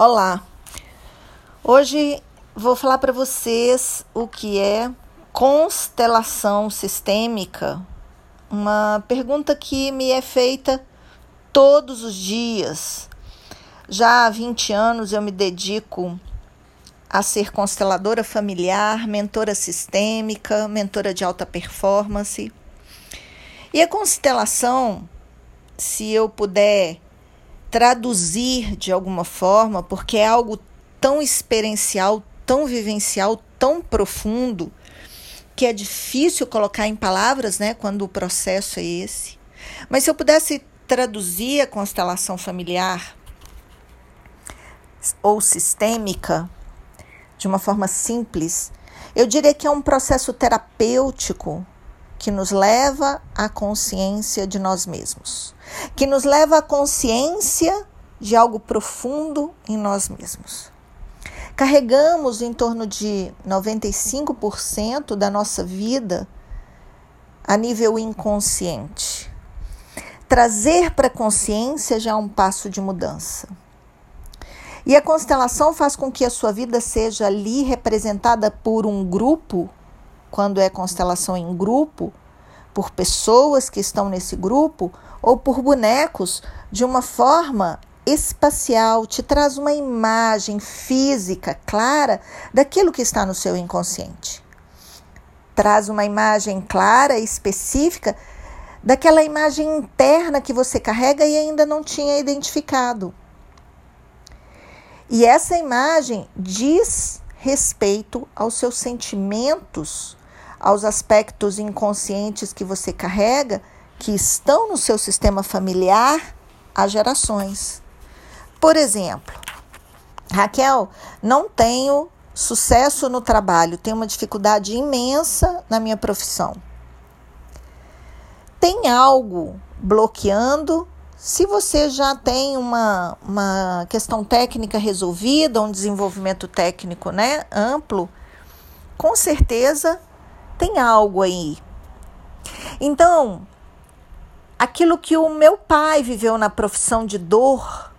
Olá. Hoje vou falar para vocês o que é constelação sistêmica. Uma pergunta que me é feita todos os dias. Já há 20 anos eu me dedico a ser consteladora familiar, mentora sistêmica, mentora de alta performance. E a constelação, se eu puder traduzir de alguma forma, porque é algo tão experiencial, tão vivencial, tão profundo, que é difícil colocar em palavras, né, quando o processo é esse. Mas se eu pudesse traduzir a constelação familiar ou sistêmica de uma forma simples, eu diria que é um processo terapêutico que nos leva à consciência de nós mesmos, que nos leva à consciência de algo profundo em nós mesmos. Carregamos em torno de 95% da nossa vida a nível inconsciente. Trazer para a consciência já é um passo de mudança. E a constelação faz com que a sua vida seja ali representada por um grupo quando é constelação em grupo, por pessoas que estão nesse grupo ou por bonecos, de uma forma espacial, te traz uma imagem física clara daquilo que está no seu inconsciente. Traz uma imagem clara específica daquela imagem interna que você carrega e ainda não tinha identificado. E essa imagem diz respeito aos seus sentimentos aos aspectos inconscientes que você carrega, que estão no seu sistema familiar há gerações. Por exemplo, Raquel, não tenho sucesso no trabalho, tenho uma dificuldade imensa na minha profissão. Tem algo bloqueando? Se você já tem uma, uma questão técnica resolvida, um desenvolvimento técnico né, amplo, com certeza tem algo aí. Então, aquilo que o meu pai viveu na profissão de dor,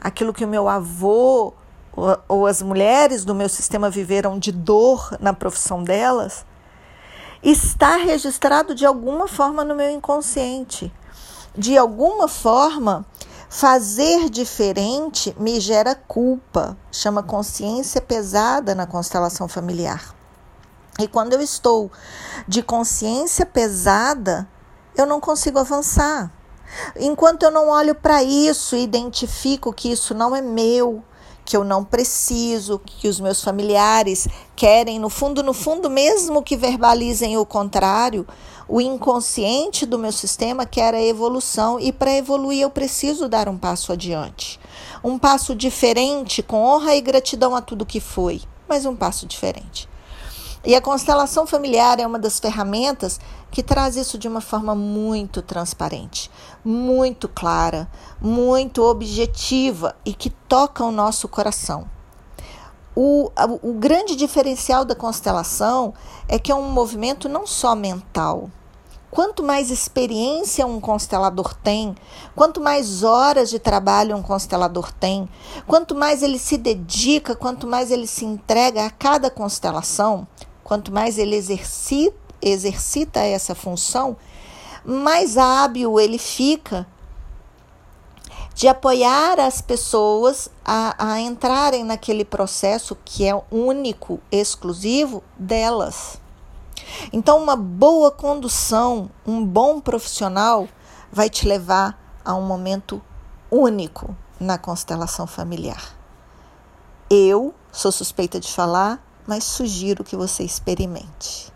aquilo que o meu avô ou, ou as mulheres do meu sistema viveram de dor na profissão delas, está registrado de alguma forma no meu inconsciente. De alguma forma, fazer diferente me gera culpa, chama consciência pesada na constelação familiar. E quando eu estou de consciência pesada, eu não consigo avançar. Enquanto eu não olho para isso e identifico que isso não é meu, que eu não preciso, que os meus familiares querem, no fundo, no fundo, mesmo que verbalizem o contrário, o inconsciente do meu sistema quer a evolução e para evoluir eu preciso dar um passo adiante. Um passo diferente, com honra e gratidão a tudo que foi, mas um passo diferente. E a constelação familiar é uma das ferramentas que traz isso de uma forma muito transparente, muito clara, muito objetiva e que toca o nosso coração. O, o grande diferencial da constelação é que é um movimento não só mental. Quanto mais experiência um constelador tem, quanto mais horas de trabalho um constelador tem, quanto mais ele se dedica, quanto mais ele se entrega a cada constelação, Quanto mais ele exercita, exercita essa função, mais hábil ele fica de apoiar as pessoas a, a entrarem naquele processo que é único, exclusivo delas. Então, uma boa condução, um bom profissional vai te levar a um momento único na constelação familiar. Eu sou suspeita de falar, mas sugiro que você experimente.